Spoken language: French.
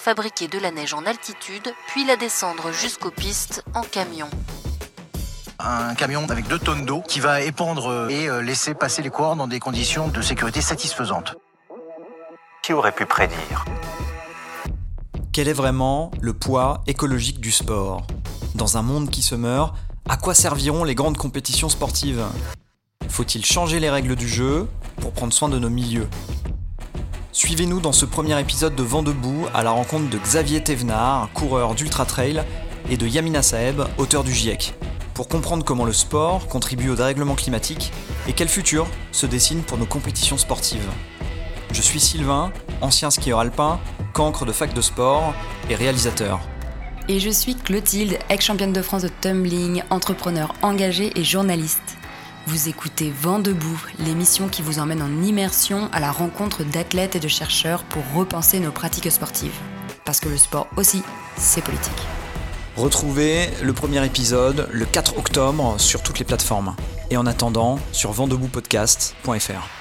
fabriquer de la neige en altitude, puis la descendre jusqu'aux pistes en camion. Un camion avec deux tonnes d'eau qui va épandre et euh, laisser passer les coureurs dans des conditions de sécurité satisfaisantes. Qui aurait pu prédire? Quel est vraiment le poids écologique du sport? Dans un monde qui se meurt, à quoi serviront les grandes compétitions sportives? Faut-il changer les règles du jeu pour prendre soin de nos milieux? Suivez-nous dans ce premier épisode de Vent debout à la rencontre de Xavier Thévenard, coureur d'Ultra Trail, et de Yamina Saeb, auteur du GIEC, pour comprendre comment le sport contribue au dérèglement climatique et quel futur se dessine pour nos compétitions sportives. Je suis Sylvain, ancien skieur alpin, cancre de fac de sport et réalisateur. Et je suis Clotilde, ex-championne de France de tumbling, entrepreneur engagé et journaliste. Vous écoutez Vent debout, l'émission qui vous emmène en immersion à la rencontre d'athlètes et de chercheurs pour repenser nos pratiques sportives. Parce que le sport aussi, c'est politique. Retrouvez le premier épisode le 4 octobre sur toutes les plateformes. Et en attendant, sur vendeboutpodcast.fr.